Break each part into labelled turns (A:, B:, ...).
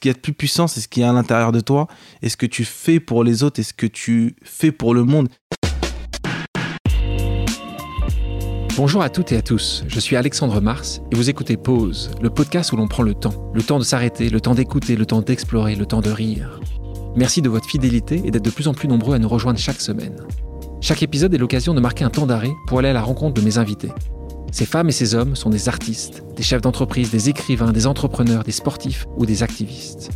A: qu'il y a de plus puissant, c'est ce qui est à l'intérieur de toi, et ce que tu fais pour les autres, et ce que tu fais pour le monde.
B: Bonjour à toutes et à tous, je suis Alexandre Mars et vous écoutez Pause, le podcast où l'on prend le temps. Le temps de s'arrêter, le temps d'écouter, le temps d'explorer, le temps de rire. Merci de votre fidélité et d'être de plus en plus nombreux à nous rejoindre chaque semaine. Chaque épisode est l'occasion de marquer un temps d'arrêt pour aller à la rencontre de mes invités. Ces femmes et ces hommes sont des artistes, des chefs d'entreprise, des écrivains, des entrepreneurs, des sportifs ou des activistes.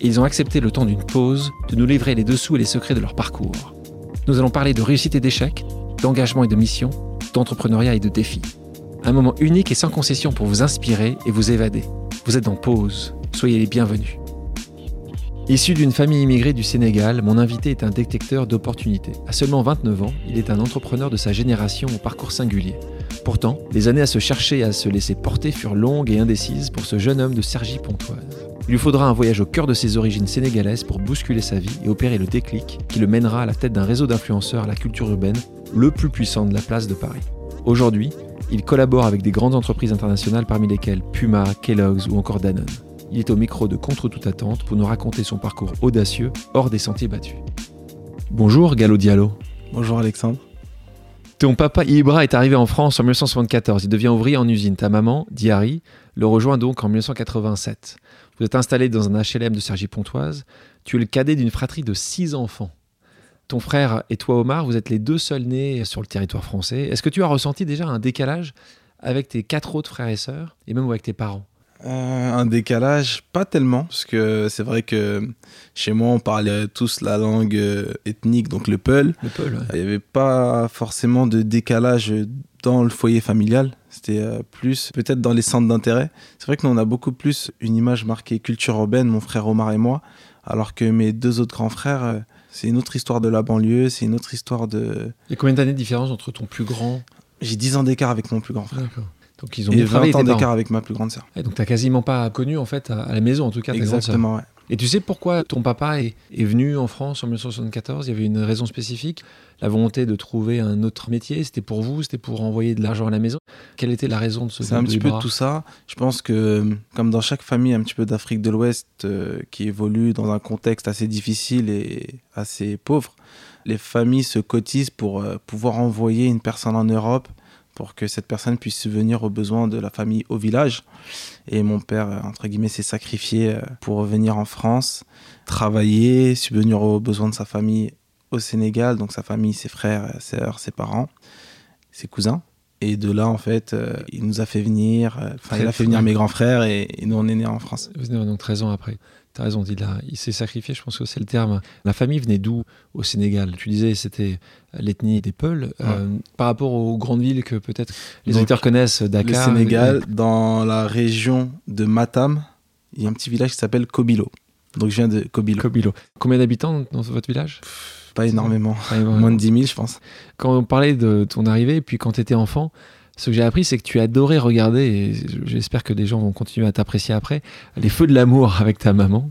B: Ils ont accepté le temps d'une pause de nous livrer les dessous et les secrets de leur parcours. Nous allons parler de réussite et d'échec, d'engagement et de mission, d'entrepreneuriat et de défis. Un moment unique et sans concession pour vous inspirer et vous évader. Vous êtes en pause, soyez les bienvenus. Issu d'une famille immigrée du Sénégal, mon invité est un détecteur d'opportunités. À seulement 29 ans, il est un entrepreneur de sa génération au parcours singulier. Pourtant, les années à se chercher et à se laisser porter furent longues et indécises pour ce jeune homme de Cergy-Pontoise. Il lui faudra un voyage au cœur de ses origines sénégalaises pour bousculer sa vie et opérer le déclic qui le mènera à la tête d'un réseau d'influenceurs à la culture urbaine, le plus puissant de la place de Paris. Aujourd'hui, il collabore avec des grandes entreprises internationales parmi lesquelles Puma, Kellogg's ou encore Danone. Il est au micro de Contre toute attente pour nous raconter son parcours audacieux hors des sentiers battus. Bonjour Gallo Diallo.
A: Bonjour Alexandre.
B: Ton papa Ibra est arrivé en France en 1974. Il devient ouvrier en usine. Ta maman, Diary, le rejoint donc en 1987. Vous êtes installé dans un HLM de Cergy-Pontoise. Tu es le cadet d'une fratrie de six enfants. Ton frère et toi, Omar, vous êtes les deux seuls nés sur le territoire français. Est-ce que tu as ressenti déjà un décalage avec tes quatre autres frères et sœurs, et même avec tes parents?
A: Euh, un décalage, pas tellement, parce que c'est vrai que chez moi, on parlait tous la langue euh, ethnique, donc le Peul.
B: Le Peul, ouais.
A: Il n'y avait pas forcément de décalage dans le foyer familial. C'était euh, plus peut-être dans les centres d'intérêt. C'est vrai que nous, on a beaucoup plus une image marquée culture urbaine, mon frère Omar et moi, alors que mes deux autres grands frères, c'est une autre histoire de la banlieue, c'est une autre histoire de...
B: Il y a combien d'années de différence entre ton plus grand
A: J'ai 10 ans d'écart avec mon plus grand frère.
B: D'accord. Donc ils ont
A: Et
B: bien
A: 20
B: travaillé,
A: ans d'écart avec ma plus grande sœur.
B: Et donc tu quasiment pas connu en fait à à la maison en tout cas.
A: Exactement, ouais.
B: Et tu sais pourquoi ton papa est, est venu en France en 1974 Il y avait une raison spécifique La volonté de trouver un autre métier C'était pour vous C'était pour envoyer de l'argent à la maison Quelle était la raison de ce
A: C'est un
B: de
A: petit peu
B: Ibra
A: tout ça. Je pense que, comme dans chaque famille un petit peu d'Afrique de l'Ouest euh, qui évolue dans un contexte assez difficile et assez pauvre, les familles se cotisent pour euh, pouvoir envoyer une personne en Europe pour que cette personne puisse subvenir aux besoins de la famille au village. Et mon père, entre guillemets, s'est sacrifié euh, pour revenir en France, travailler, subvenir aux besoins de sa famille au Sénégal, donc sa famille, ses frères, ses sœurs, ses parents, ses cousins. Et de là, en fait, euh, il nous a fait venir, euh, enfin, il a fait venir mes grands frères et, et nous, on est nés en France.
B: Vous venez donc 13 ans après. Tu as raison, il, a- il s'est sacrifié, je pense que c'est le terme. La famille venait d'où au Sénégal? Tu disais c'était l'ethnie des Peuls. Euh, par rapport aux grandes villes que peut-être les
A: Donc,
B: auditeurs connaissent, Dakar.
A: le Sénégal, dans la région de Matam, il y a un petit village qui s'appelle Kobilo. Donc je viens de Kobilo.
B: Kobilo. Combien d'habitants dans votre village?
A: Pas énormément.
B: Ouais, ouais.
A: Moins de 10 000, je pense.
B: quand on parlait de ton arrivée, puis quand tu étais enfant, ce que j'ai appris, c'est que tu adorais regarder, et j'espère que des gens vont continuer à t'apprécier après, les feux de l'amour avec ta maman.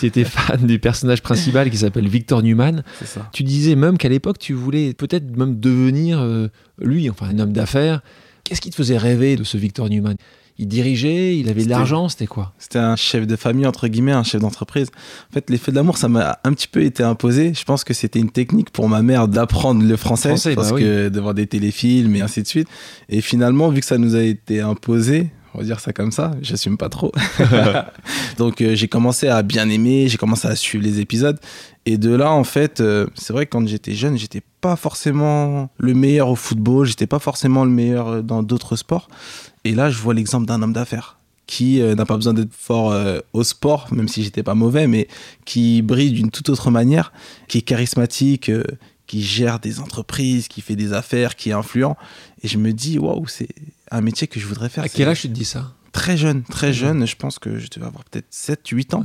B: Tu étais fan du personnage principal qui s'appelle Victor Newman.
A: Ça.
B: Tu disais même qu'à l'époque, tu voulais peut-être même devenir euh, lui, enfin un homme d'affaires. Qu'est-ce qui te faisait rêver de ce Victor Newman? Il dirigeait, il avait de l'argent, c'était quoi
A: C'était un chef de famille, entre guillemets, un chef d'entreprise. En fait, les feux de l'amour, ça m'a un petit peu été imposé. Je pense que c'était une technique pour ma mère d'apprendre le français,
B: Français,
A: parce
B: bah oui.
A: que de voir des téléfilms et ainsi de suite. Et finalement, vu que ça nous a été imposé, on va dire ça comme ça, j'assume pas trop. Donc euh, j'ai commencé à bien aimer, j'ai commencé à suivre les épisodes. Et de là, en fait, euh, c'est vrai que quand j'étais jeune, j'étais pas forcément le meilleur au football, j'étais pas forcément le meilleur dans d'autres sports. Et là, je vois l'exemple d'un homme d'affaires qui euh, n'a pas besoin d'être fort euh, au sport, même si j'étais pas mauvais, mais qui brille d'une toute autre manière, qui est charismatique, euh, qui gère des entreprises, qui fait des affaires, qui est influent. Et je me dis, waouh, c'est un métier que je voudrais faire.
B: À quel âge tu te dis ça?
A: Très jeune, très jeune. Je pense que je devais avoir peut-être 7, 8 ans.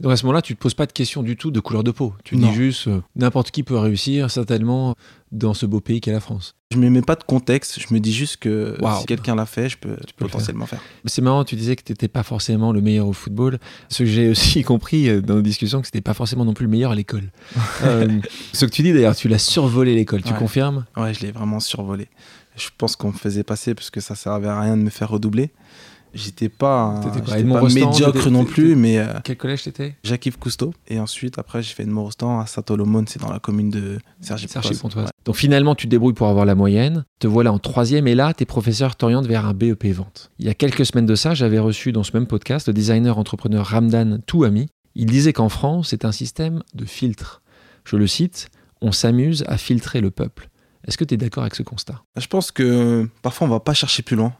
B: Donc à ce moment-là, tu te poses pas de questions du tout de couleur de peau. Tu
A: Non.
B: dis juste, n'importe qui peut réussir, certainement, dans ce beau pays qu'est la France.
A: Je ne me mets pas de contexte. Je me dis juste que si quelqu'un l'a fait, je peux,
B: peux le
A: potentiellement faire.
B: C'est marrant, tu disais que tu n'étais pas forcément le meilleur au football. Ce que j'ai aussi compris euh, dans nos discussions, que c'était pas forcément non plus le meilleur à l'école. Euh, ce que tu dis d'ailleurs, tu l'as survolé l'école, tu
A: Ouais.
B: confirmes?
A: Ouais, je l'ai vraiment survolé. Je pense qu'on me faisait passer parce que ça servait à rien de me faire redoubler. J'étais pas,
B: Rostand,
A: médiocre non plus, mais euh,
B: Quel collège t'étais?
A: Jacques-Yves Cousteau. Et ensuite, après, j'ai fait Edmond Rostand à Saint-Olomone, c'est dans la commune de Sergi
B: Sergi Pontoise. Donc finalement, tu te débrouilles pour avoir la moyenne. Te voilà en troisième et là, tes professeurs t'orientent vers un BEP vente. Il y a quelques semaines de ça, j'avais reçu dans ce même podcast le designer entrepreneur Ramdan Touami. Il disait qu'en France, c'est un système de filtre. Je le cite, on s'amuse à filtrer le peuple. Est-ce que tu es d'accord avec ce constat?
A: Je pense que parfois on va pas chercher plus loin.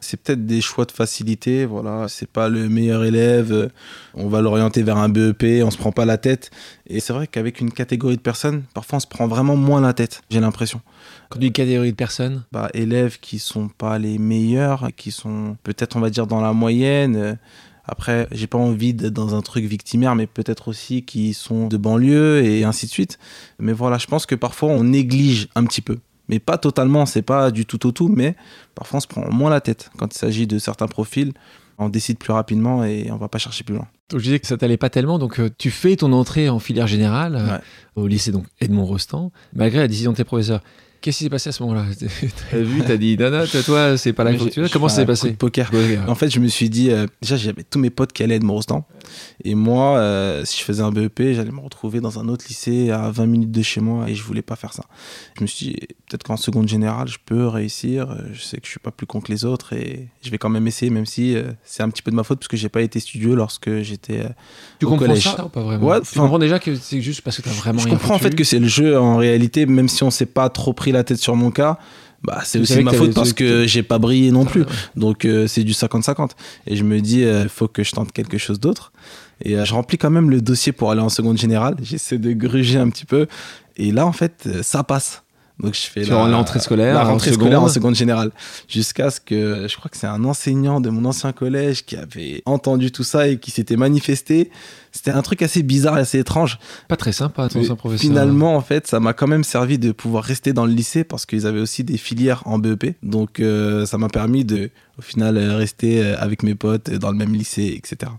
A: C'est peut-être des choix de facilité, voilà. C'est pas le meilleur élève, euh, on va l'orienter vers un BEP, on se prend pas la tête. Et c'est vrai qu'avec une catégorie de personnes, parfois on se prend vraiment moins la tête, j'ai l'impression.
B: Quand dis catégorie de personnes,
A: Bah, élèves qui sont pas les meilleurs, qui sont peut-être on va dire dans la moyenne. Après, j'ai pas envie d'être dans un truc victimaire, mais peut-être aussi qui sont de banlieue et ainsi de suite. Mais voilà, je pense que parfois on néglige un petit peu. Mais pas totalement, c'est pas du tout au tout, mais parfois on se prend moins la tête. Quand il s'agit de certains profils, on décide plus rapidement et on va pas chercher plus loin.
B: donc je disais que ça t'allait pas tellement, donc euh, tu fais ton entrée en filière générale euh,
A: Ouais.
B: au lycée donc Edmond Rostand, malgré la décision de tes professeurs. Qu'est-ce qui s'est passé à ce moment-là T'as vu, t'as dit, non, non, toi, toi, c'est pas faut que tu.
A: J'ai
B: Comment ça s'est passé
A: de Poker.
B: Ouais,
A: En fait, je me suis dit, euh, déjà, j'avais tous mes potes qui allaient être Morostan. Et moi, euh, si je faisais un BEP, j'allais me retrouver dans un autre lycée à 20 minutes de chez moi et je voulais pas faire ça. Je me suis dit, peut-être qu'en seconde générale, je peux réussir. Euh, Je sais que je suis pas plus con que les autres et je vais quand même essayer, même si euh, c'est un petit peu de ma faute parce que j'ai pas été studieux lorsque j'étais. euh,
B: Tu
A: au
B: comprends
A: collège.
B: ça ou pas vraiment
A: Ouais,
B: Tu
A: enfin-
B: comprends déjà que c'est juste parce que t'as vraiment
A: je
B: rien
A: comprends en fait que c'est le jeu en réalité, même si on s'est pas trop pris la tête sur mon cas. Bah, c'est aussi ma faute parce
B: que-
A: j'ai pas brillé non plus.
B: Ouais.
A: Donc euh, c'est du 50-50. Et je me dis, il faut que je tente quelque chose d'autre. Et euh, je remplis quand même le dossier pour aller en seconde générale. J'essaie de gruger un petit peu. Et là, en fait, euh, ça passe. Donc je fais
B: rends l'entrée scolaire
A: la
B: en
A: rentrée scolaire en seconde générale. Jusqu'à ce que, je crois que c'est un enseignant de mon ancien collège qui avait entendu tout ça et qui s'était manifesté. C'était un truc assez bizarre et assez étrange.
B: Pas très sympa, ton professeur.
A: Finalement, en fait, ça m'a quand même servi de pouvoir rester dans le lycée parce qu'ils avaient aussi des filières en BEP. Donc, euh, ça m'a permis de, au final, euh, rester euh, avec mes potes dans le même lycée, etc.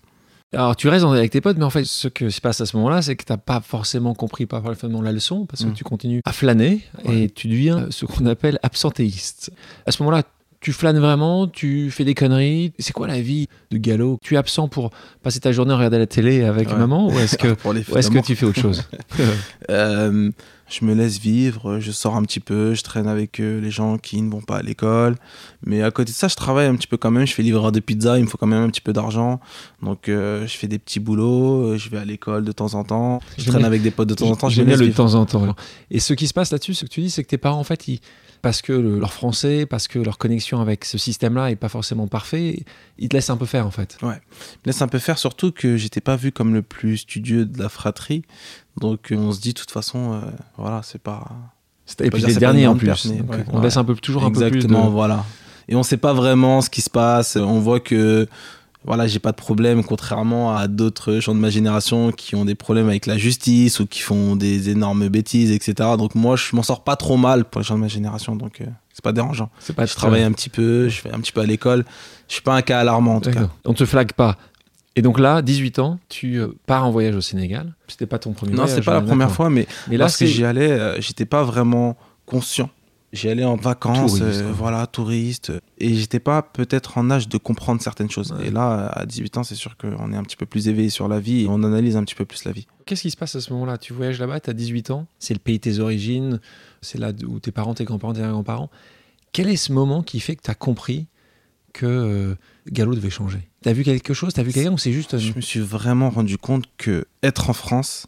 B: Alors, tu restes avec tes potes, mais en fait, ce qui se passe à ce moment-là, c'est que t'as pas forcément compris parfaitement la leçon, parce que
A: Mm.
B: tu continues à flâner
A: Ouais.
B: et tu deviens ce qu'on appelle absentéiste. À ce moment-là, tu flânes vraiment, tu fais des conneries. C'est quoi la vie de galop Tu es absent pour passer ta journée à regarder la télé avec
A: Ouais.
B: maman ou est-ce que, tu fais autre chose?
A: Euh, je me laisse vivre, je sors un petit peu, je traîne avec euh, les gens qui ne vont pas à l'école. Mais à côté de ça, je travaille un petit peu quand même. Je fais livreur de pizza, il me faut quand même un petit peu d'argent. Donc, euh, je fais des petits boulots, je vais à l'école de temps en temps. Je traîne avec des potes de temps en temps. Je
B: J'aime
A: me
B: bien le
A: vivre.
B: temps en temps. Et ce qui se passe là-dessus, ce que tu dis, c'est que tes parents, en fait, ils, parce que le- leur français, parce que leur connexion avec ce système-là est pas forcément parfait, ils te laissent un peu faire, en fait.
A: me laisse un peu faire, surtout que j'étais pas vu comme le plus studieux de la fratrie. Donc, euh, on se dit, de toute façon, euh, voilà, c'est pas.
B: Et puis les derniers en plus. Donc,
A: ouais,
B: on
A: ouais.
B: laisse un peu toujours un peu plus de...
A: Exactement, voilà. Et on sait pas vraiment ce qui se passe. On voit que voilà, j'ai pas de problème, contrairement à d'autres gens de ma génération qui ont des problèmes avec la justice ou qui font des énormes bêtises, etc. Donc moi, je m'en sors pas trop mal pour les gens de ma génération, donc euh, c'est pas dérangeant.
B: C'est pas
A: je travaille un petit peu, je fais un petit peu à l'école. Je suis pas un cas alarmant en tout cas.
B: On te flague pas. Et donc là, 18 ans, tu euh, pars en voyage au Sénégal. C'était pas ton premier
A: Non,
B: voyage.
A: c'est pas la première fois, mais
B: Mais là,
A: lorsque
B: c'est
A: j'y allais, euh, j'étais pas vraiment conscient. J'y allais en vacances,
B: Touriste,
A: euh, voilà, touriste, et j'étais pas peut-être en âge de comprendre certaines choses.
B: Ouais.
A: Et là, à 18 ans, c'est sûr qu'on est un petit peu plus éveillé sur la vie et on analyse un petit peu plus la vie.
B: Qu'est-ce qui se passe à ce moment-là? Tu voyages là-bas, tu as 18 ans, c'est le pays de tes origines, c'est là où tes parents, tes grands-parents, tes grands-parents. Quel est ce moment qui fait que tu as compris que euh, Gallo devait changer? Tu as vu quelque chose? Tu as vu quelqu'un ou c'est juste. euh,
A: Je me suis vraiment rendu compte que être en France,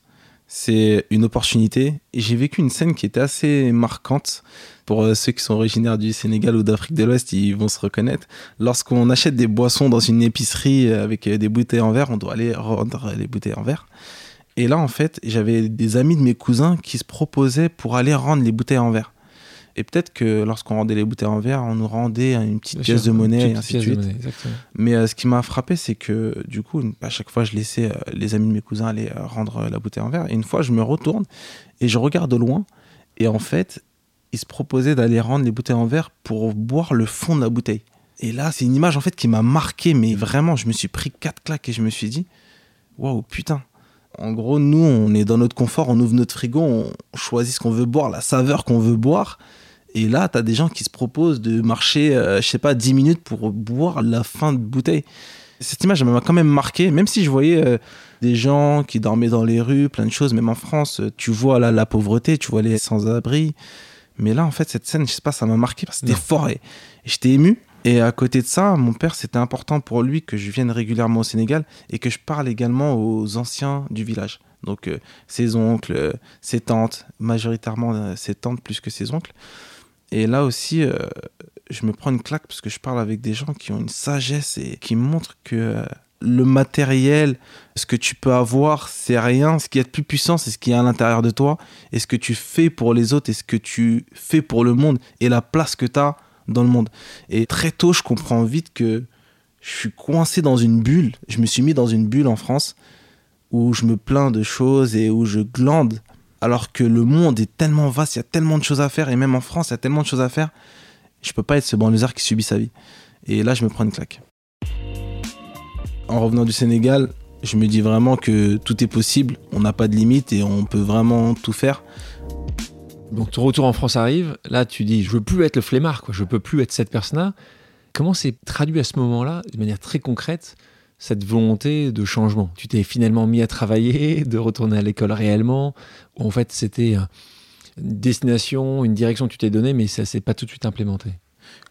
A: c'est une opportunité. Et j'ai vécu une scène qui était assez marquante. Pour euh, ceux qui sont originaires du Sénégal ou d'Afrique de l'Ouest, ils vont se reconnaître. Lorsqu'on achète des boissons dans une épicerie avec euh, des bouteilles en verre, on doit aller rendre les bouteilles en verre. Et là, en fait, j'avais des amis de mes cousins qui se proposaient pour aller rendre les bouteilles en verre. Et peut-être que lorsqu'on rendait les bouteilles en verre, on nous rendait une petite
B: bien
A: pièce
B: sûr,
A: de monnaie et ainsi
B: pièce
A: de suite.
B: monnaie, exactement.
A: Mais euh, ce qui m'a frappé, c'est que du coup, à chaque fois, je laissais euh, les amis de mes cousins aller euh, rendre la bouteille en verre. Et une fois, je me retourne et je regarde de loin. Et en fait, ils se proposaient d'aller rendre les bouteilles en verre pour boire le fond de la bouteille. Et là, c'est une image en fait qui m'a marqué, mais vraiment, je me suis pris quatre claques et je me suis dit, waouh, putain. En gros, nous, on est dans notre confort, on ouvre notre frigo, on choisit ce qu'on veut boire, la saveur qu'on veut boire. Et là, tu as des gens qui se proposent de marcher, euh, je sais pas, 10 minutes pour boire la fin de bouteille. Cette image, m'a quand même marqué, même si je voyais euh, des gens qui dormaient dans les rues, plein de choses, même en France, euh, tu vois là, la pauvreté, tu vois les sans-abri. Mais là, en fait, cette scène, je sais pas, ça m'a marqué parce que c'était fort et, et j'étais ému. Et à côté de ça, mon père, c'était important pour lui que je vienne régulièrement au Sénégal et que je parle également aux anciens du village. Donc, euh, ses oncles, euh, ses tantes, majoritairement euh, ses tantes plus que ses oncles. Et là aussi, euh, je me prends une claque parce que je parle avec des gens qui ont une sagesse et qui montrent que euh, le matériel, ce que tu peux avoir, c'est rien. Ce qui est de plus puissant, c'est ce qui est à l'intérieur de toi. Et ce que tu fais pour les autres et ce que tu fais pour le monde et la place que tu as dans le monde. Et très tôt, je comprends vite que je suis coincé dans une bulle. Je me suis mis dans une bulle en France où je me plains de choses et où je glande. Alors que le monde est tellement vaste, il y a tellement de choses à faire. Et même en France, il y a tellement de choses à faire. Je peux pas être ce banlieusard qui subit sa vie. Et là, je me prends une claque. En revenant du Sénégal, je me dis vraiment que tout est possible. On n'a pas de limite et on peut vraiment tout faire.
B: Donc ton retour en France arrive, là tu dis je veux plus être le flemmard, quoi. je peux plus être cette personne-là. Comment s'est traduit à ce moment-là, de manière très concrète, cette volonté de changement Tu t'es finalement mis à travailler, de retourner à l'école réellement, en fait c'était euh, une destination, une direction que tu t'es donnée, mais ça s'est pas tout de suite implémenté.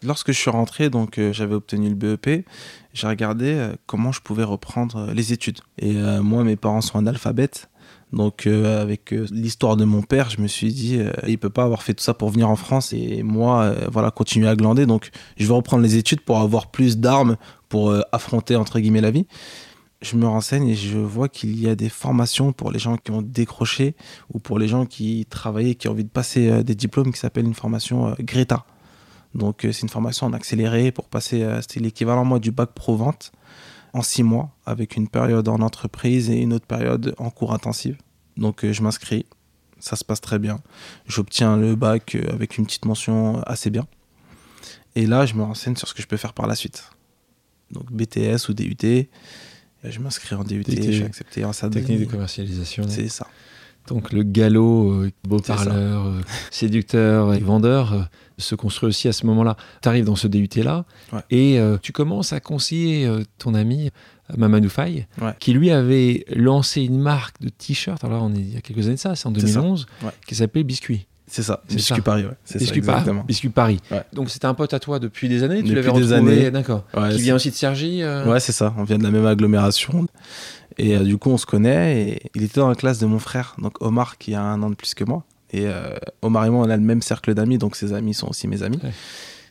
A: Lorsque je suis rentré, donc euh, j'avais obtenu le BEP, j'ai regardé euh, comment je pouvais reprendre les études. Et moi, mes parents sont analphabètes. Donc avec l'histoire de mon père, je me suis dit, euh, il peut pas avoir fait tout ça pour venir en France et moi, voilà, continuer à glander. Donc je vais reprendre les études pour avoir plus d'armes pour euh, affronter entre guillemets la vie. Je me renseigne et je vois qu'il y a des formations pour les gens qui ont décroché ou pour les gens qui travaillent, qui ont envie de passer euh, des diplômes, qui s'appelle une formation euh, Greta. Donc c'est une formation en accéléré pour passer, c'était l'équivalent moi du bac pro vente en six mois avec une période en entreprise et une autre période en cours intensif. Donc je m'inscris, ça se passe très bien. J'obtiens le bac avec une petite mention assez bien. Et là, je me renseigne sur ce que je peux faire par la suite. Donc BTS ou DUT. Je m'inscris en DUT, suis accepté en SAD.
B: Technique de commercialisation.
A: C'est ça.
B: Donc le galop, euh, beau
A: ça.
B: parleur, euh, séducteur et vendeur euh, se construit aussi à ce moment-là. Tu arrives dans ce DUT-là
A: Ouais.
B: et euh, tu commences à conseiller euh, ton ami euh, Mamadou Faye,
A: Ouais.
B: qui lui avait lancé une marque de t-shirts, alors là on est il y a quelques années de ça, c'est en
A: C'est ça.
B: 2011,
A: Ouais.
B: qui s'appelait Biscuit.
A: C'est ça.
B: C'est
A: Biscuit. Paris, ouais. C'est
B: Biscuit, Par-
A: exactement.
B: Biscuit Paris.
A: Ouais.
B: Donc c'était un pote à toi depuis des années, tu
A: Depuis
B: l'avais
A: des
B: retrouvé,
A: années.
B: d'accord.
A: Ouais,
B: qui vient aussi de Sergi euh,
A: Ouais, c'est ça. On vient de la même agglomération. Et euh, du coup, on se connaît. Et il était dans la classe de mon frère, donc Omar, qui a un an de plus que moi. Et euh, Omar et moi, on a le même cercle d'amis, donc ses amis sont aussi mes amis.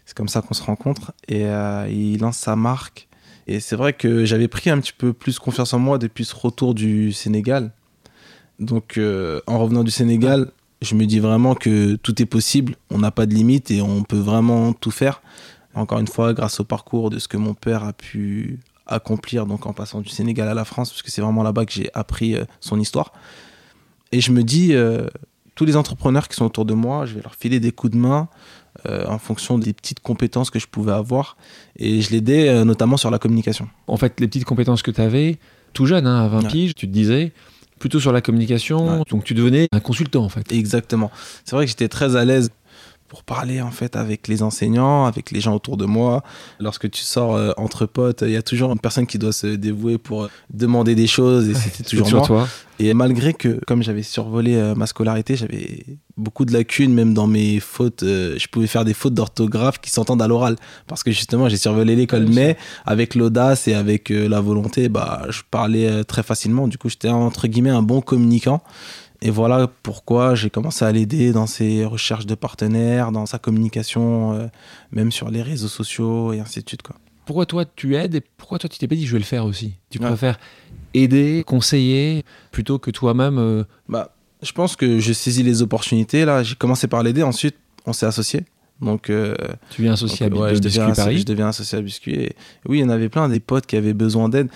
A: C'est comme ça qu'on se rencontre. Et il lance sa marque. Et c'est vrai que j'avais pris un petit peu plus confiance en moi depuis ce retour du Sénégal. Donc, en revenant du Sénégal, je me dis vraiment que tout est possible. On n'a pas de limite et on peut vraiment tout faire. Encore une fois, grâce au parcours de ce que mon père a pu accomplir donc en passant du Sénégal à la France, parce que c'est vraiment là-bas que j'ai appris euh, son histoire. Et je me dis, euh, tous les entrepreneurs qui sont autour de moi, je vais leur filer des coups de main euh, en fonction des petites compétences que je pouvais avoir. Et je l'aidais euh, notamment sur la communication.
B: En fait, les petites compétences que tu avais, tout jeune, hein, à 20
A: Ouais.
B: piges, tu te disais, plutôt sur la communication,
A: Ouais.
B: donc tu devenais un consultant en fait.
A: Exactement. C'est vrai que j'étais très à l'aise pour parler en fait avec les enseignants, avec les gens autour de moi. Lorsque tu sors euh, entre potes, il y a toujours une personne qui doit se dévouer pour euh, demander des choses et c'était toujours moi.
B: toi.
A: Et malgré que, comme j'avais survolé euh, ma scolarité, j'avais beaucoup de lacunes, même dans mes fautes. euh, je pouvais faire des fautes d'orthographe qui s'entendent à l'oral. Parce que justement, j'ai survolé l'école. Mais avec l'audace et avec la volonté, bah, je parlais très facilement. Du coup, j'étais entre guillemets un bon communicant. Et voilà pourquoi j'ai commencé à l'aider dans ses recherches de partenaires, dans sa communication, euh, même sur les réseaux sociaux et ainsi de suite. Quoi.
B: Pourquoi toi tu aides et pourquoi toi tu t'es pas dit je vais le faire aussi? Tu
A: Ouais.
B: préfères aider, conseiller, plutôt que toi-même. euh,
A: Bah, je pense que j'ai saisi les opportunités. Là, j'ai commencé par l'aider. Ensuite, on s'est associés. Donc, euh,
B: tu viens associé
A: Donc,
B: à
A: ouais,
B: de
A: je,
B: Biscuit
A: deviens,
B: Paris.
A: je deviens associé à Biscuit. Et oui, il y en avait plein, des potes qui avaient besoin d'aide.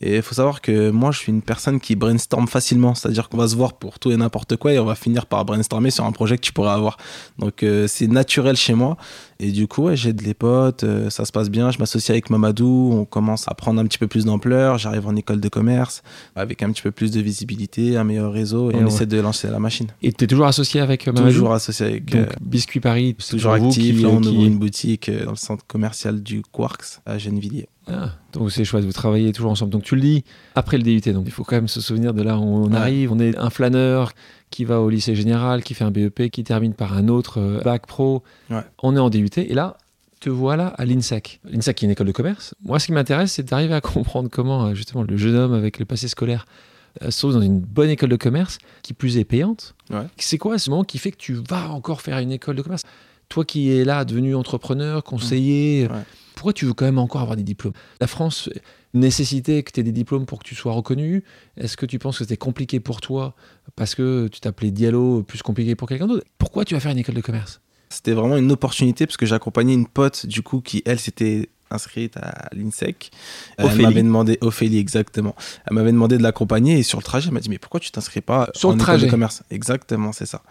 A: Et il faut savoir que moi, je suis une personne qui brainstorm facilement. C'est-à-dire qu'on va se voir pour tout et n'importe quoi et on va finir par brainstormer sur un projet que tu pourrais avoir. Donc, euh, c'est naturel chez moi. Et du coup, ouais, j'aide les potes, euh, ça se passe bien. Je m'associe avec Mamadou, on commence à prendre un petit peu plus d'ampleur. J'arrive en école de commerce avec un petit peu plus de visibilité, un meilleur réseau, et,
B: Et
A: on
B: ouais.
A: essaie de lancer la machine.
B: Et tu es toujours associé avec euh, Mamadou?
A: Toujours associé avec.
B: Donc,
A: euh,
B: Biscuit Paris,
A: toujours actif. Là, on ouvre une boutique dans le centre commercial du Quarks à Gennevilliers.
B: Ah, donc c'est chouette, vous travaillez toujours ensemble. Donc tu le dis après le DUT, donc il faut quand même se souvenir de là où on
A: Ouais.
B: arrive. On est un flâneur qui va au lycée général, qui fait un BEP, qui termine par un autre euh, bac pro.
A: Ouais.
B: On est en DUT et là, te voilà à l'INSEC. L'INSEC qui est une école de commerce. Moi, ce qui m'intéresse, c'est d'arriver à comprendre comment euh, justement le jeune homme avec le passé scolaire euh, se trouve dans une bonne école de commerce, qui plus est payante.
A: Ouais.
B: C'est quoi ce moment qui fait que tu vas encore faire une école de commerce? Toi qui es là, devenu entrepreneur, conseiller,
A: Ouais.
B: pourquoi tu veux quand même encore avoir des diplômes? La France nécessitait que tu aies des diplômes pour que tu sois reconnu? Est-ce que tu penses que c'était compliqué pour toi parce que tu t'appelais Diallo, plus compliqué pour quelqu'un d'autre? Pourquoi tu vas faire une école de commerce?
A: C'était vraiment une opportunité parce que j'accompagnais une pote du coup qui elle s'était inscrite à l'INSEC. Euh. Elle m'avait demandé Ophélie exactement. Elle m'avait demandé de l'accompagner et sur le trajet elle m'a dit mais pourquoi tu t'inscris pas
B: Sur
A: en
B: le trajet.
A: de commerce? Exactement c'est ça.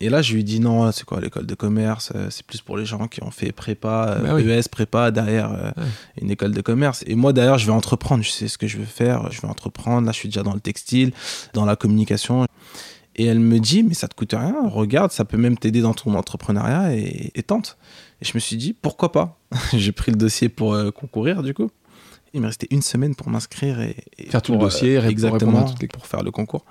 A: Et là je lui ai dit non c'est quoi l'école de commerce? Euh, c'est plus pour les gens qui ont fait prépa euh,
B: Bah oui.
A: ES prépa derrière
B: Ouais.
A: une école de commerce. Et moi d'ailleurs je vais entreprendre je sais ce que je veux faire je vais entreprendre là je suis déjà dans le textile dans la communication. Et elle me dit, mais ça te coûte rien, regarde, ça peut même t'aider dans ton entrepreneuriat et, et tente. Et je me suis dit, pourquoi pas J'ai pris le dossier pour euh, concourir, du coup. Il me restait une semaine pour m'inscrire et, et
B: Faire tout le
A: pour,
B: dossier, pour
A: exactement,
B: toutes les-
A: pour faire le concours.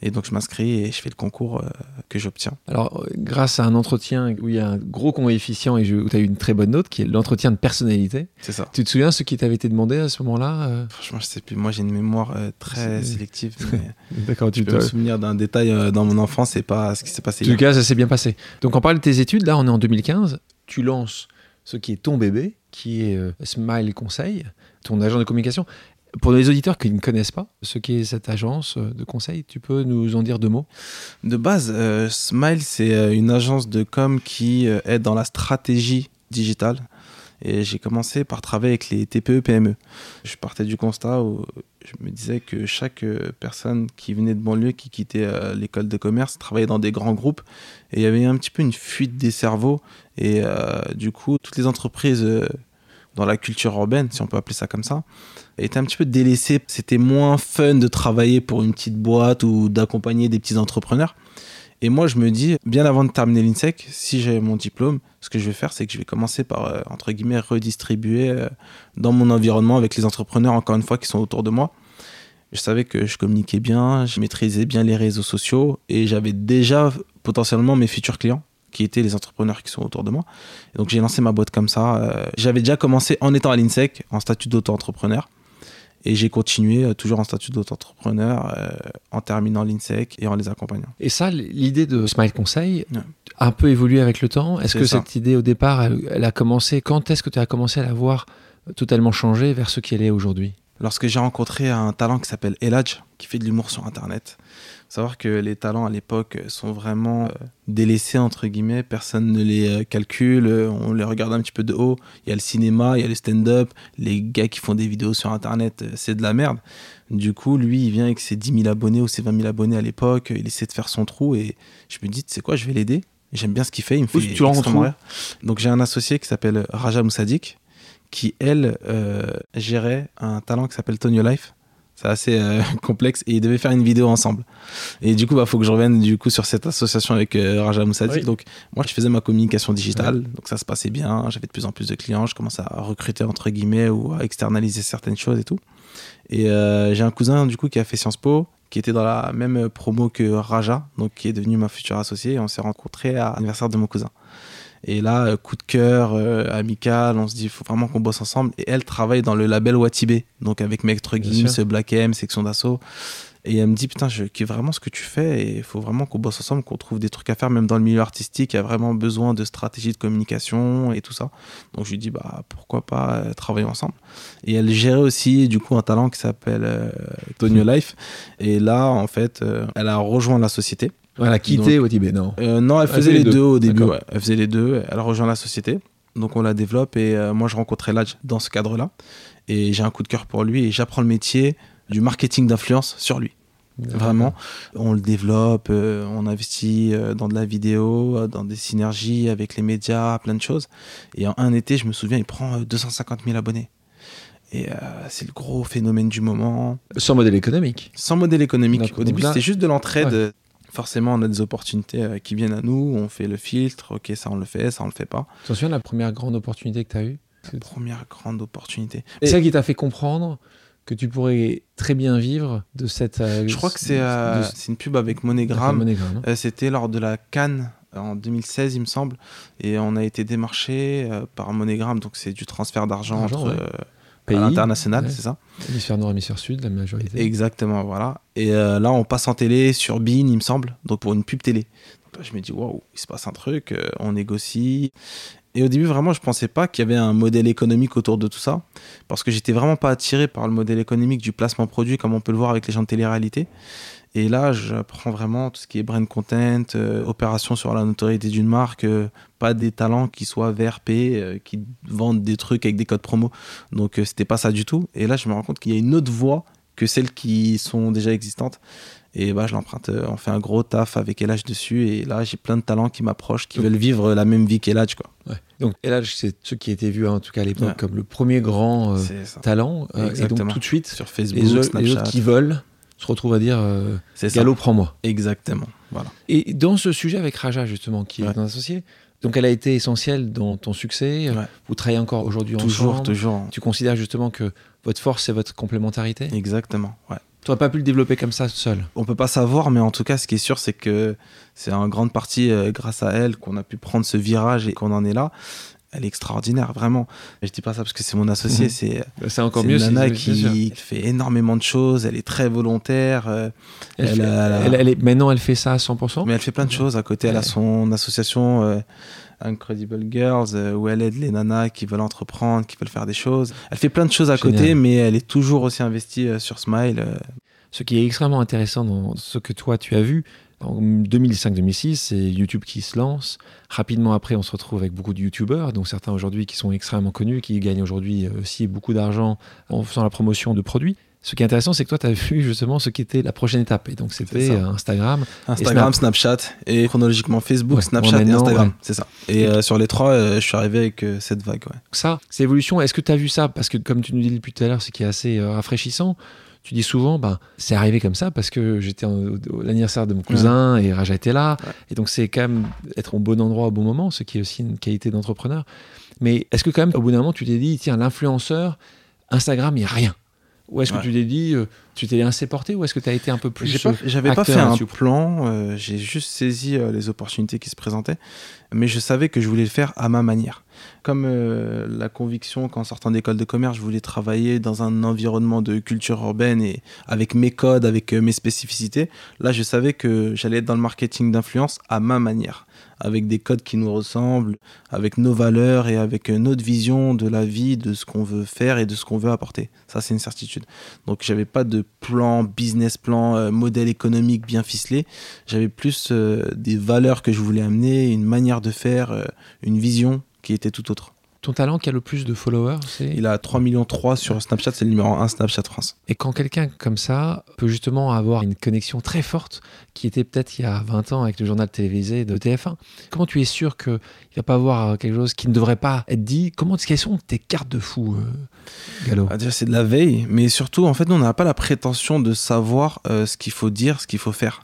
A: Et donc je m'inscris et je fais le concours euh, que j'obtiens.
B: Alors, euh, grâce à un entretien où il y a un gros coefficient et où tu as eu une très bonne note, qui est l'entretien de personnalité,
A: C'est ça.
B: tu te souviens ce qui t'avait été demandé à ce moment-là euh
A: Franchement, je sais plus. Moi, j'ai une mémoire euh, très sélective.
B: D'accord, tu
A: peux me souvenir d'un détail euh, dans mon enfance, c'est pas ce qui s'est passé.
B: En tout cas, ça s'est bien passé. Donc, on parle de tes études. Là, on est en 2015. Tu lances ce qui est ton bébé, qui est euh, Smile Conseil, ton agent de communication. Pour les auditeurs qui ne connaissent pas ce qu'est cette agence euh, de conseil, tu peux nous en dire deux mots?
A: De base, euh, Smile, c'est une agence de com qui aide dans la stratégie digitale. Et j'ai commencé par travailler avec les TPE, PME. Je partais du constat où je me disais que chaque euh, personne qui venait de banlieue, qui quittait euh, l'école de commerce, travaillait dans des grands groupes. Et il y avait un petit peu une fuite des cerveaux. Et euh, du coup, toutes les entreprises dans la culture urbaine, si on peut appeler ça comme ça, étaient un petit peu délaissées. C'était moins fun de travailler pour une petite boîte ou d'accompagner des petits entrepreneurs. Et moi, je me dis, bien avant de terminer l'INSEC, si j'ai mon diplôme, ce que je vais faire, c'est que je vais commencer par, euh, entre guillemets, redistribuer euh, dans mon environnement avec les entrepreneurs, encore une fois, qui sont autour de moi. Je savais que je communiquais bien, je maîtrisais bien les réseaux sociaux et j'avais déjà potentiellement mes futurs clients qui étaient les entrepreneurs qui sont autour de moi. Donc j'ai lancé ma boîte comme ça. Euh, J'avais déjà commencé en étant à l'INSEC, en statut d'auto-entrepreneur. Et j'ai continué euh, toujours en statut d'auto-entrepreneur euh, en terminant l'INSEC et en les accompagnant.
B: Et ça, l'idée de Smile Conseil
A: Ouais.
B: a un peu évolué avec le temps. Est-ce que
A: ça.
B: cette idée, au départ, elle, elle a commencé Quand est-ce que tu as commencé à la voir totalement changé vers ce qu'elle est aujourd'hui?
A: Lorsque j'ai rencontré un talent qui s'appelle Eladj, qui fait de l'humour sur Internet, savoir que les talents à l'époque sont vraiment euh, délaissés, entre guillemets, personne ne les euh, calcule, euh, on les regarde un petit peu de haut. Il y a le cinéma, il y a le stand-up, les gars qui font des vidéos sur Internet, euh, c'est de la merde. Du coup, lui, il vient avec ses 10 000 abonnés ou ses 20 000 abonnés à l'époque, il essaie de faire son trou et je me dis, tu sais quoi, je vais l'aider. J'aime bien ce qu'il fait, il me fait
B: Oui, tu
A: rire. Donc j'ai un associé qui s'appelle Raja Moussadik, qui, elle, euh, gérait un talent qui s'appelle Tonio Life. C'est assez euh, complexe et ils devaient faire une vidéo ensemble. Et du coup, il faut que je revienne du coup sur cette association avec euh, Raja Moussadik.
B: Oui.
A: Donc, moi, je faisais ma communication digitale, donc ça se passait bien. J'avais de plus en plus de clients. Je commençais à recruter entre guillemets ou à externaliser certaines choses et tout. Et euh, j'ai un cousin du coup qui a fait Sciences Po, qui était dans la même promo que Raja, donc qui est devenu ma future associée. Et on s'est rencontrés à l'anniversaire de mon cousin. Et là, euh, coup de cœur, euh, amical, on se dit, il faut vraiment qu'on bosse ensemble. Et elle travaille dans le label Watibé, donc avec Maître Gims, Black M, Section d'Assaut. Et elle me dit, putain, je kiffe vraiment ce que tu fais et il faut vraiment qu'on bosse ensemble, qu'on trouve des trucs à faire, même dans le milieu artistique. Il y a vraiment besoin de stratégie de communication et tout ça. Donc je lui dis, bah pourquoi pas euh, travailler ensemble. Et elle gérait aussi, du coup, un talent qui s'appelle euh, Tonio Life. Et là, en fait, euh, elle a rejoint la société.
B: Elle a quitté Watibé, non
A: Euh, non, elle
B: Elle
A: faisait les deux, au début. Ouais. Elle faisait les deux. Elle a rejoint la société. Donc on la développe et euh, moi je rencontrais Ladj dans ce cadre-là. Et j'ai un coup de cœur pour lui et j'apprends le métier du marketing d'influence sur lui. Vraiment, on le développe, euh, on investit euh, dans de la vidéo, euh, dans des synergies avec les médias, plein de choses. Et en un été, je me souviens, il prend euh, 250 000 abonnés. Et euh, c'est le gros phénomène du moment.
B: Sans modèle économique.
A: Sans modèle économique. Au début,
B: là-
A: c'était juste de l'entraide.
B: Ouais.
A: Forcément, on a des opportunités euh, qui viennent à nous, on fait le filtre, ok, ça on le fait, ça on le fait pas.
B: Tu te souviens de la première grande opportunité que tu as eue
A: Première grande opportunité.
B: C'est ça qui t'a fait comprendre que tu pourrais très bien vivre de cette. euh,
A: Je crois que c'est euh, une pub avec Monogram.
B: Hein.
A: Euh, C'était lors de la Cannes en 2016, il me semble. Et on a été démarché par Monogram, donc c'est du transfert d'argent
B: D'argent,
A: entre
B: ouais. Pays,
A: à l'international,
B: ouais.
A: c'est ça
B: hémisphère nord, hémisphère sud, la majorité.
A: Exactement, voilà. Et euh, là, on passe en télé sur Bean, il me semble, donc pour une pub télé. Donc là, je me dis, waouh, il se passe un truc, euh, on négocie. Et au début, vraiment, je pensais pas qu'il y avait un modèle économique autour de tout ça, parce que j'étais vraiment pas attiré par le modèle économique du placement produit, comme on peut le voir avec les gens de télé-réalité. Et là, j'apprends vraiment tout ce qui est brand content, euh, opération sur la notoriété d'une marque, euh, pas des talents qui soient VRP, euh, qui vendent des trucs avec des codes promo. Donc, euh, c'était pas ça du tout. Et là, je me rends compte qu'il y a une autre voie que celles qui sont déjà existantes. Et bah, je l'emprunte. On fait un gros taf avec Elage dessus. Et là, j'ai plein de talents qui m'approchent, qui veulent vivre la même vie qu'Elage. Quoi.
B: Ouais. Donc, là, c'est ceux qui étaient vus en tout cas à l'époque
A: Ouais.
B: comme le premier grand euh, talent. euh, et donc, tout de suite,
A: Sur Facebook,
B: les, autres- les
A: Snapchat.
B: autres qui veulent se retrouvent à dire euh. Gallo, prends-moi.
A: Exactement. Voilà.
B: Et dans ce sujet avec Raja, justement, qui est ton associé, donc elle a été essentielle dans ton succès.
A: Ouais.
B: Vous travaillez encore aujourd'hui
A: Toujours,
B: ensemble.
A: toujours.
B: Tu considères justement que votre force, c'est votre complémentarité
A: Exactement. Ouais.
B: Tu n'aurais pas pu le développer comme ça seul.
A: On peut pas savoir, mais en tout cas, ce qui est sûr, c'est que c'est en grande partie euh, grâce à elle qu'on a pu prendre ce virage et qu'on en est là. Elle est extraordinaire, vraiment. Je dis pas ça parce que c'est mon associé,
B: Mhm.
A: c'est
B: C'est encore mieux.
A: nana qui fait énormément de choses. Elle est très volontaire. euh,
B: Elle
A: elle
B: fait-
A: a-
B: elle- elle est- maintenant, elle fait ça à 100%.
A: mais elle fait plein de choses à côté. Elle a son association euh, Incredible Girls euh, où elle aide les nanas qui veulent entreprendre, qui veulent faire des choses. Elle fait plein de choses à
B: Génial.
A: côté, mais elle est toujours aussi investie euh, sur Smile.
B: Ce qui est extrêmement intéressant dans ce que toi tu as vu, en 2005-2006, c'est YouTube qui se lance. Rapidement après, on se retrouve avec beaucoup de YouTubeurs, dont certains aujourd'hui qui sont extrêmement connus, qui gagnent aujourd'hui euh, aussi beaucoup d'argent en faisant la promotion de produits. Ce qui est intéressant, c'est que toi, tu as vu justement ce qui était la prochaine étape. Et donc, c'était euh, Instagram.
A: Instagram, Snapchat et chronologiquement Facebook,
B: Ouais,
A: Snapchat et Instagram.
B: ouais.
A: C'est ça. Et euh, sur les trois, euh, je suis arrivé avec euh, cette vague. Ouais.
B: Ça, c'est évolution. Est-ce que tu as vu ça? Parce que, comme tu nous dis depuis tout à l'heure, ce qui est assez rafraîchissant, tu dis souvent, ben, c'est arrivé comme ça parce que j'étais au- l'anniversaire de mon cousin et Raja était là.
A: Ouais.
B: Et donc, c'est quand même être au bon endroit au bon moment, ce qui est aussi une qualité d'entrepreneur. Mais est-ce que, quand même, au bout d'un moment, tu t'es dit, tiens, l'influenceur, Instagram, il n'y a rien? Ou est-ce que
A: Ouais.
B: tu t'es dit, euh, tu t'es laissé porter Ou est-ce que tu as été un peu plus.
A: Pas-
B: euh,
A: J'avais pas fait un plan, euh, j'ai juste saisi euh, les opportunités qui se présentaient, mais je savais que je voulais le faire à ma manière. Comme euh, la conviction qu'en sortant d'école de commerce, je voulais travailler dans un environnement de culture urbaine et avec mes codes, avec mes spécificités, là je savais que j'allais être dans le marketing d'influence à ma manière, avec des codes qui nous ressemblent, avec nos valeurs et avec euh, notre vision de la vie, de ce qu'on veut faire et de ce qu'on veut apporter. Ça c'est une certitude. Donc j'avais pas de plan, business plan, euh, modèle économique bien ficelé. J'avais plus euh, des valeurs que je voulais amener, une manière de faire, une vision qui était tout autre.
B: Ton talent qui a le plus de followers, c'est.
A: Il a 3 millions 3 sur Snapchat, c'est le numéro 1 Snapchat France.
B: Et quand quelqu'un comme ça peut justement avoir une connexion très forte, qui était peut-être il y a 20 ans avec le journal télévisé de TF1, comment tu es sûr qu'il ne va pas avoir quelque chose qui ne devrait pas être dit? Comment, Quelles sont tes cartes de fou, euh, Gallo?
A: Ah, déjà, c'est de la veille, mais surtout, en fait, nous, on n'a pas la prétention de savoir euh, ce qu'il faut dire, ce qu'il faut faire.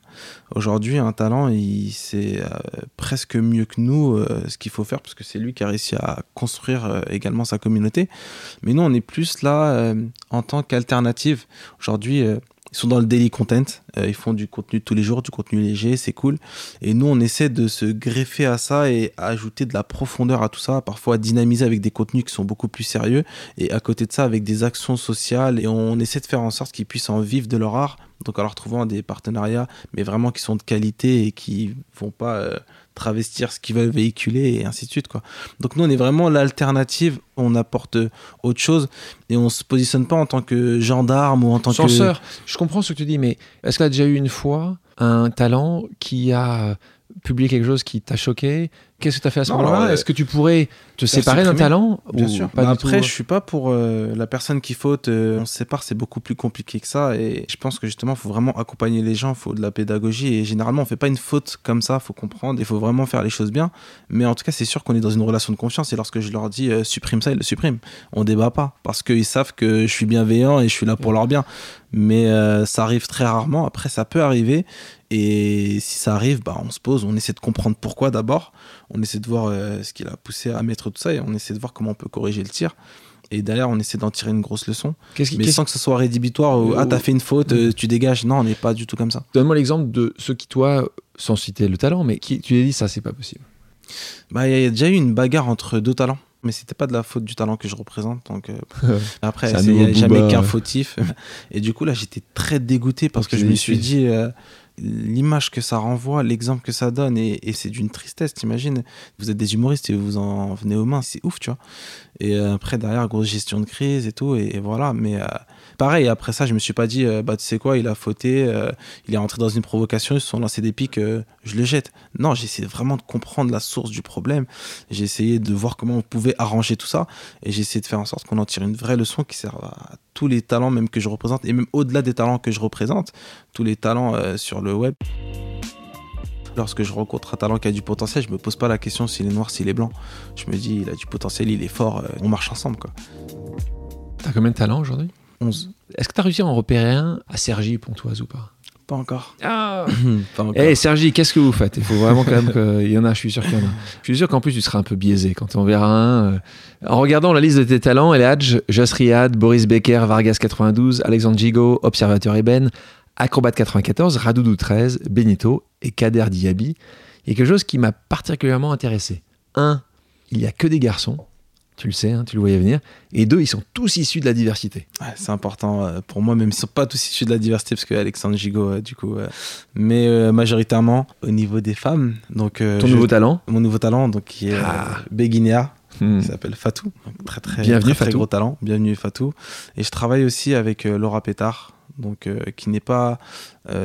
A: Aujourd'hui, un talent, il sait euh, presque mieux que nous euh, ce qu'il faut faire, parce que c'est lui qui a réussi à construire euh, également sa communauté. Mais nous, on est plus là en tant qu'alternative. Aujourd'hui, ils sont dans le daily content, ils font du contenu tous les jours, du contenu léger, c'est cool. Et nous, on essaie de se greffer à ça et ajouter de la profondeur à tout ça, parfois dynamiser avec des contenus qui sont beaucoup plus sérieux et à côté de ça avec des actions sociales et on essaie de faire en sorte qu'ils puissent en vivre de leur art donc en trouvant des partenariats mais vraiment qui sont de qualité et qui vont pas euh, travestir ce qu'ils veulent véhiculer et ainsi de suite quoi. Donc nous on est vraiment l'alternative. On apporte autre chose et on se positionne pas en tant que gendarme ou en tant
B: Censeur, je comprends ce que tu dis, mais est-ce qu'il y a déjà eu une fois un talent qui a publié quelque chose qui t'a choqué, Qu'est-ce que tu as fait à ce moment-là Est-ce que tu pourrais te séparer d'un talent
A: Bien
B: ou
A: sûr.
B: pas du
A: après,
B: tout
A: je suis pas pour euh, la personne qui faute. euh, on se sépare, c'est beaucoup plus compliqué que ça. Et je pense que justement, il faut vraiment accompagner les gens. Il faut de la pédagogie. Et généralement, on fait pas une faute comme ça. Il faut comprendre. Il faut vraiment faire les choses bien. Mais en tout cas, c'est sûr qu'on est dans une relation de confiance. Et lorsque je leur dis euh, supprime ça, ils le suppriment. On débat pas parce qu'ils savent que je suis bienveillant et je suis là pour leur bien. Mais euh, ça arrive très rarement. Après, ça peut arriver. Et si ça arrive, bah, on se pose, on essaie de comprendre pourquoi d'abord. On essaie de voir euh, ce qui l'a poussé à mettre tout ça et on essaie de voir comment on peut corriger le tir. Et derrière, on essaie d'en tirer une grosse leçon.
B: Qu'est-ce qui-
A: Mais
B: qu'est-ce-
A: sans que ce soit rédhibitoire ou
B: Euh,
A: ah, t'as fait une faute, euh, tu dégages. Non, on n'est pas du tout comme ça.
B: Donne-moi l'exemple de ceux qui, toi, sans citer le talent, mais qui tu t'es dit ça, c'est pas possible.
A: Bah, il y a déjà eu une bagarre entre deux talents. Mais c'était pas de la faute du talent que je représente. Donc euh, après, il n'y a jamais qu'un fautif. Et du coup, là, j'étais très dégoûté parce que je me suis dit, euh, l'image que ça renvoie, l'exemple que ça donne, et, c'est d'une tristesse, t'imagines? Vous êtes des humoristes et vous en venez aux mains, c'est ouf, tu vois. Et euh, après, derrière, grosse gestion de crise et tout, et, voilà. Mais euh, pareil, après ça, je me suis pas dit, euh, bah, tu sais quoi, il a fauté, il est rentré dans une provocation, ils se sont lancés des pics, je le jette. Non, j'ai essayé vraiment de comprendre la source du problème. J'ai essayé de voir comment on pouvait arranger tout ça, et j'ai essayé de faire en sorte qu'on en tire une vraie leçon qui sert à tous les talents même que je représente, et même au-delà des talents que je représente, tous les talents euh, sur le web. Lorsque je rencontre un talent qui a du potentiel, je me pose pas la question s'il est noir, s'il est blanc. Je me dis, il a du potentiel, il est fort, euh, on marche ensemble, quoi.
B: T'as combien de talent aujourd'hui?
A: 11.
B: Est-ce que t'as réussi à en repérer un à Sergi Pontoise ou pas?
A: Pas encore.
B: Ah
A: pas encore.
B: Eh Sergi, qu'est-ce que vous faites? Il faut vraiment quand même qu'il y en a, je suis sûr qu'il y en a. Je suis sûr qu'en plus tu seras un peu biaisé quand on verra un. euh, En regardant la liste de tes talents, El Hadj, Jas Riyad, Boris Becker, Vargas 92, Alexandre Gigot, Observateur Eben, Acrobat 94, Radoudou 13, Benito et Kader Diaby, il y a quelque chose qui m'a particulièrement intéressé. Un, il n'y a que des garçons, tu le sais, hein, tu le voyais venir. Et deux, ils sont tous issus de la diversité.
A: Ouais, c'est important euh, pour moi, même s'ils sont pas tous issus de la diversité, parce que Alexandre Gigot, euh, du coup. euh, mais majoritairement au niveau des femmes. Donc,
B: Ton nouveau talent?
A: Mon nouveau talent, donc, qui est
B: Ah.
A: Béguinéa,
B: Hmm.
A: qui s'appelle Fatou. Très, très,
B: Bienvenue,
A: très, très
B: Fatou.
A: gros talent. Bienvenue, Fatou. Et je travaille aussi avec Laura Pétard, donc, qui n'est pas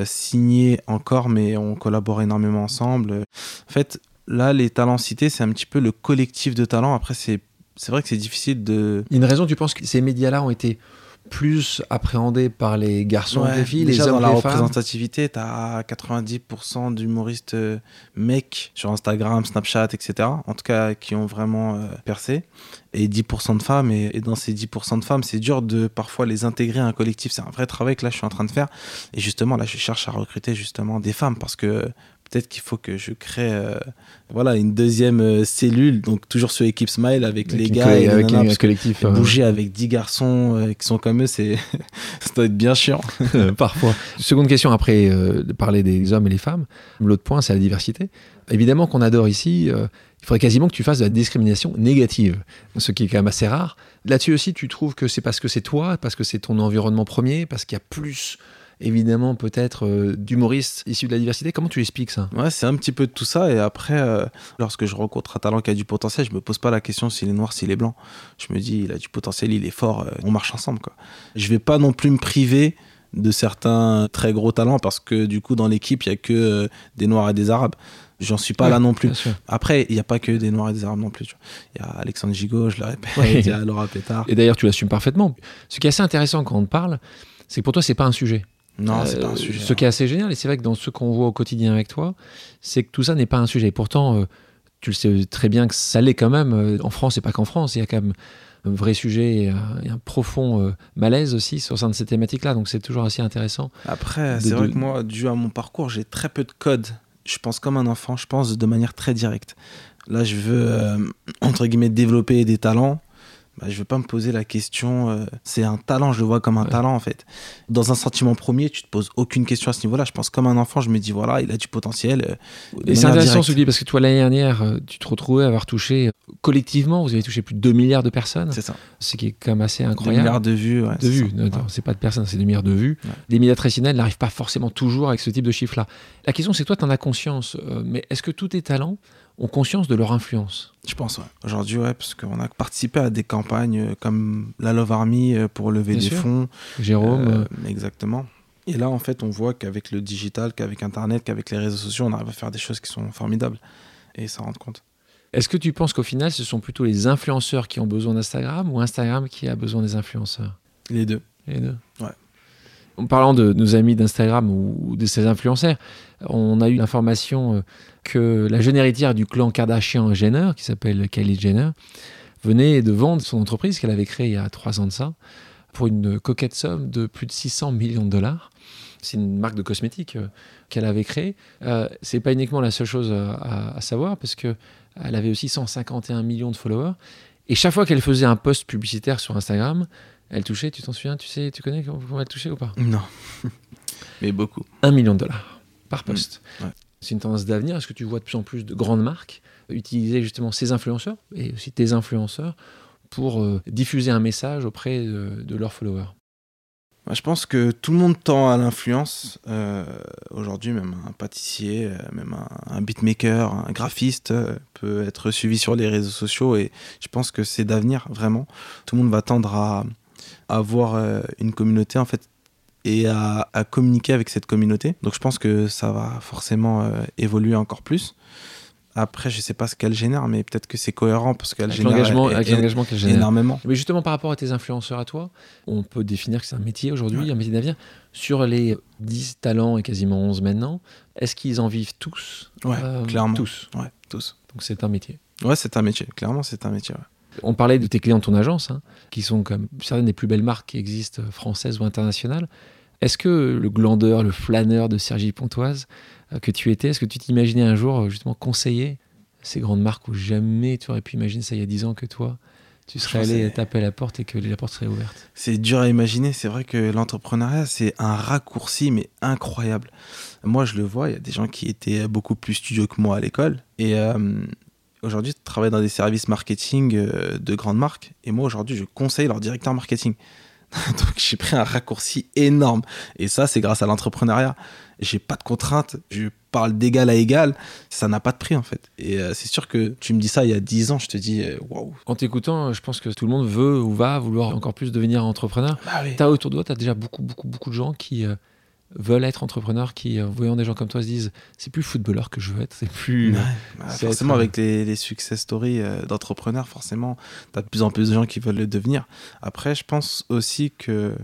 A: signée encore, mais on collabore énormément ensemble. En fait, là, les talents cités, c'est un petit peu le collectif de talents. Après, c'est c'est vrai que c'est difficile de.
B: Il y a une raison, tu penses que ces médias-là ont été plus appréhendés par les garçons que
A: Ouais,
B: les filles,
A: déjà
B: les hommes
A: dans la
B: les
A: représentativité, t'as 90% d'humoristes euh, mecs sur Instagram, Snapchat, etc. En tout cas, qui ont vraiment euh, percé. Et 10% de femmes. Et, et dans ces 10% de femmes, c'est dur de parfois les intégrer à un collectif. C'est un vrai travail que là, je suis en train de faire. Et justement, là, je cherche à recruter justement des femmes parce que peut-être qu'il faut que je crée euh, voilà, une deuxième euh, cellule. Donc, toujours sur Équipe Smile avec, les gars et
B: avec un
A: que
B: collectif. euh,
A: Bouger avec 10 garçons euh, qui sont comme eux, c'est ça doit être bien chiant.
B: parfois. Seconde question après de parler des hommes et les femmes. L'autre point, c'est la diversité. Évidemment qu'on adore ici. il faudrait quasiment que tu fasses de la discrimination négative, ce qui est quand même assez rare. Là-dessus aussi, tu trouves que c'est parce que c'est toi, parce que c'est ton environnement premier, parce qu'il y a plus, évidemment, peut-être euh, d'humoristes issus de la diversité. Comment tu expliques ça?
A: Ouais, c'est un petit peu de tout ça. Et après, euh, lorsque je rencontre un talent qui a du potentiel, je me pose pas la question s'il est noir, s'il est blanc. Je me dis, il a du potentiel, il est fort, euh, on marche ensemble. Quoi. Je vais pas non plus me priver de certains très gros talents parce que du coup, dans l'équipe, il y a que euh, des noirs et des arabes. J'en suis pas
B: Ouais,
A: là non plus. Après, il n'y a pas que des noirs et des arabes non plus. Il y a Alexandre Gigot, je le répète,
B: Ouais.
A: il y a Laura Pétard.
B: Et d'ailleurs, tu l'assumes parfaitement. Ce qui est assez intéressant quand on te parle, c'est que pour toi, c'est pas un sujet.
A: Non, c'est
B: Euh,
A: pas un sujet.
B: Ce qui est assez génial, et c'est vrai que dans ce qu'on voit au quotidien avec toi, c'est que tout ça n'est pas un sujet. Pourtant, euh, tu le sais très bien que ça l'est quand même. Euh, En France, et pas qu'en France, il y a quand même un vrai sujet et un, et un profond euh, malaise aussi sur sein de ces thématiques-là. Donc c'est toujours assez intéressant.
A: Après,
B: de-
A: c'est vrai que moi, dû à mon parcours, j'ai très peu de code. Je pense comme un enfant, je pense de manière très directe. Là, je veux, entre guillemets, développer des talents. Bah, je veux pas me poser la question. euh, c'est un talent, je le vois comme un
B: Ouais.
A: talent en fait. Dans un sentiment premier, tu te poses aucune question à ce niveau-là. Je pense comme un enfant, je me dis voilà, il a du potentiel. euh,
B: Et c'est intéressant ce que tu dis, parce que toi, l'année dernière, euh, tu te retrouvais à avoir touché, euh, collectivement, vous avez touché plus de 2 milliards de personnes,
A: C'est ça.
B: ce qui est quand même assez incroyable.
A: milliards de vues. ouais,
B: de vues.
A: Ouais.
B: c'est pas de personnes, c'est des milliards de vues. Les médias traditionnels n'arrivent pas forcément toujours avec ce type de chiffres-là. La question, c'est que toi, tu en as conscience, euh, mais est-ce que tous tes talents ont conscience de leur influence
A: Je pense, ouais. Aujourd'hui, ouais, parce qu'on a participé à des campagnes euh, comme la Love Army euh, pour lever
B: Bien
A: des
B: sûr.
A: fonds.
B: Jérôme,
A: euh, exactement. Et là, en fait, on voit qu'avec le digital, qu'avec Internet, qu'avec les réseaux sociaux, on arrive à faire des choses qui sont formidables et s'en rendre compte.
B: Est-ce que tu penses qu'au final, ce sont plutôt les influenceurs qui ont besoin d'Instagram ou Instagram qui a besoin des influenceurs?
A: Les deux.
B: Les deux
A: Ouais.
B: En parlant de nos amis d'Instagram ou de ces influenceurs, on a eu l'information euh, que la jeune héritière du clan Kardashian-Jenner, qui s'appelle Kylie Jenner, venait de vendre son entreprise qu'elle avait créée il y a trois ans de ça pour une coquette somme de plus de 600 millions de dollars. C'est une marque de cosmétiques euh, qu'elle avait créée. Euh, c'est pas uniquement la seule chose à, savoir parce que elle avait aussi 151 millions de followers. Et chaque fois qu'elle faisait un post publicitaire sur Instagram, elle touchait, tu t'en souviens, tu sais, tu connais comment elle touchait ou pas?
A: Non. Mais beaucoup.
B: Un million de dollars par poste.
A: Mmh, ouais.
B: C'est une tendance d'avenir. Est-ce que tu vois de plus en plus de grandes marques utiliser justement ces influenceurs et aussi tes influenceurs pour euh, diffuser un message auprès de, de leurs followers?
A: Bah, Je pense que tout le monde tend à l'influence. Euh, Aujourd'hui, même un pâtissier, euh, même un, un beatmaker, un graphiste peut être suivi sur les réseaux sociaux et je pense que c'est d'avenir, vraiment. Tout le monde va tendre à avoir euh, une communauté en fait et à, à communiquer avec cette communauté. Donc je pense que ça va forcément euh, évoluer encore plus. Après, je sais pas ce qu'elle génère, mais peut-être que c'est cohérent parce qu'elle génère
B: l'engagement l'engagement qu'elle génère.
A: énormément.
B: Mais justement, par rapport à tes influenceurs à toi, on peut définir que c'est un métier aujourd'hui, un métier d'avenir. Sur les 10 talents et quasiment 11 maintenant, est-ce qu'ils en vivent tous?
A: Ouais,
B: Euh,
A: clairement.
B: Tous.
A: Ouais, tous.
B: Donc c'est un métier.
A: Ouais, c'est un métier. Clairement, c'est un métier. ouais.
B: On parlait de tes clients de ton agence, hein, qui sont comme certaines des plus belles marques qui existent, euh, françaises ou internationales. Est-ce que le glandeur, le flâneur de Sergi Pontoise euh, que tu étais, est-ce que tu t'imaginais un jour euh, justement conseiller ces grandes marques où jamais tu aurais pu imaginer ça il y a 10 ans que toi, tu serais allé taper à la porte et que la porte serait ouverte
A: C'est dur à imaginer. C'est vrai que l'entrepreneuriat, c'est un raccourci, mais incroyable. Moi, je le vois, il y a des gens qui étaient beaucoup plus studieux que moi à l'école. Et euh, aujourd'hui, je travaille dans des services marketing euh, de grandes marques. Et moi, aujourd'hui, je conseille leur directeur marketing. Donc, j'ai pris un raccourci énorme. Et ça, c'est grâce à l'entrepreneuriat. J'ai pas de contraintes. Je parle d'égal à égal. Ça n'a pas de prix, en fait. Et euh, c'est sûr que tu me dis ça il y a 10 ans, je te dis, euh, waouh.
B: En t'écoutant, je pense que tout le monde veut ou va vouloir encore plus devenir entrepreneur.
A: Bah oui.
B: Tu as autour de toi, tu as déjà beaucoup, beaucoup, beaucoup de gens qui euh, veulent être entrepreneurs, qui, euh, voyant des gens comme toi, se disent c'est plus footballeur que je veux être, c'est plus.
A: Ouais, bah, forcément,
B: être-
A: avec les, les success stories euh, d'entrepreneurs, forcément, tu as de plus en plus de gens qui veulent le devenir. Après, je pense aussi que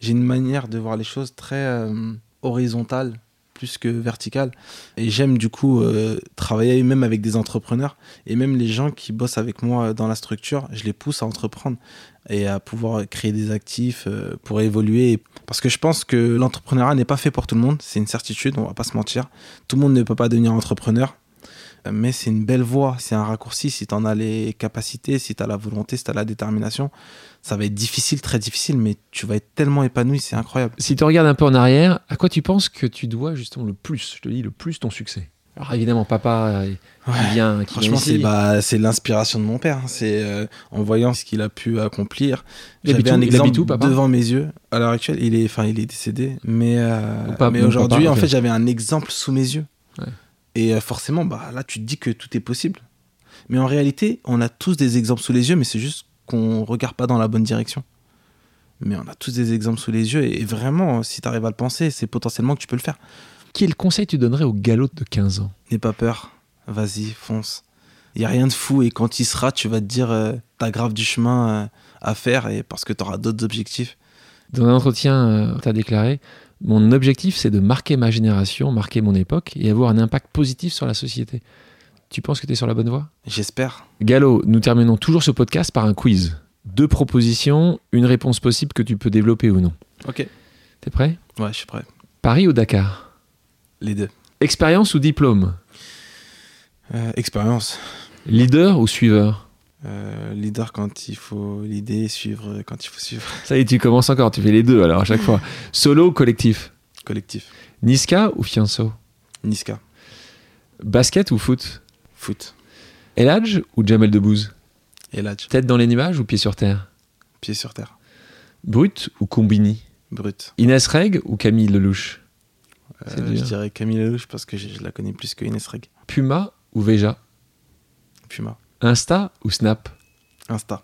A: j'ai une manière de voir les choses très euh, horizontale, plus que verticale. Et j'aime du coup euh, travailler même avec des entrepreneurs. Et même les gens qui bossent avec moi dans la structure, je les pousse à entreprendre et à pouvoir créer des actifs euh, pour évoluer. Parce que je pense que l'entrepreneuriat n'est pas fait pour tout le monde, c'est une certitude, on va pas se mentir. Tout le monde ne peut pas devenir entrepreneur. Euh, Mais c'est une belle voie, c'est un raccourci. Si tu en as les capacités, si tu as la volonté, si tu as la détermination, ça va être difficile, très difficile, mais tu vas être tellement épanoui, c'est incroyable.
B: Si tu regardes un peu en arrière, à quoi tu penses que tu dois justement le plus, je te dis le plus ton succès? Alors évidemment, papa euh, qui
A: Ouais.
B: vient, qui
A: Franchement, c'est bah, c'est l'inspiration de mon père. hein. C'est euh, en voyant ce qu'il a pu accomplir.
B: Il
A: J'avais un
B: Il
A: exemple devant mes yeux. À l'heure actuelle, il est, enfin, il est décédé. Mais, euh,
B: pas-
A: mais aujourd'hui, en fait, j'avais un exemple sous mes yeux.
B: Ouais.
A: Et euh, forcément, bah, là, tu te dis que tout est possible. Mais en réalité, on a tous des exemples sous les yeux, mais c'est juste qu'on regarde pas dans la bonne direction. Mais on a tous des exemples sous les yeux. Et vraiment, si tu arrives à le penser, c'est potentiellement que tu peux le faire.
B: Quel conseil tu donnerais au galop de 15 ans?
A: N'aie pas peur, vas-y, fonce. Il n'y a rien de fou et quand il sera, tu vas te dire, euh, t'as grave du chemin euh, à faire et parce que tu auras d'autres objectifs.
B: Dans un entretien, tu as déclaré Mon objectif, c'est de marquer ma génération, marquer mon époque et avoir un impact positif sur la société. Tu penses que tu es sur la bonne voie?
A: J'espère.
B: Gallo, nous terminons toujours ce podcast par un quiz. Deux propositions, une réponse possible que tu peux développer ou non.
A: Ok.
B: T'es prêt?
A: Ouais, je suis prêt.
B: Paris ou Dakar?
A: Les deux.
B: Expérience ou diplôme
A: Euh, expérience.
B: Leader ou suiveur
A: Euh, leader quand il faut l'idée, suivre quand il faut suivre.
B: Ça y est, tu commences encore, tu fais les deux alors à chaque fois. Solo ou collectif
A: Collectif.
B: Niska ou Fianso
A: Niska.
B: Basket ou foot
A: Foot.
B: Eladj ou Jamel Debbouze
A: Et Ladj.
B: Tête dans les nuages ou pied sur terre
A: Pied sur terre.
B: Brut ou Combini
A: Brut.
B: Inès Reg ou Camille Lelouch
A: Euh. Je dirais Camille Lelouch parce que je, je la connais plus que Ines Reg.
B: Puma ou Veja?
A: Puma.
B: Insta ou Snap?
A: Insta.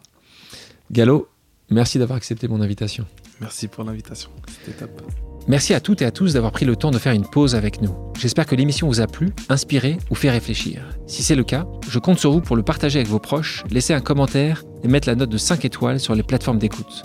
B: Gallo, merci d'avoir accepté mon invitation.
A: Merci pour l'invitation. C'était top.
B: Merci à toutes et à tous d'avoir pris le temps de faire une pause avec nous. J'espère que l'émission vous a plu, inspiré ou fait réfléchir. Si c'est le cas, je compte sur vous pour le partager avec vos proches, laisser un commentaire et mettre la note de 5 étoiles sur les plateformes d'écoute.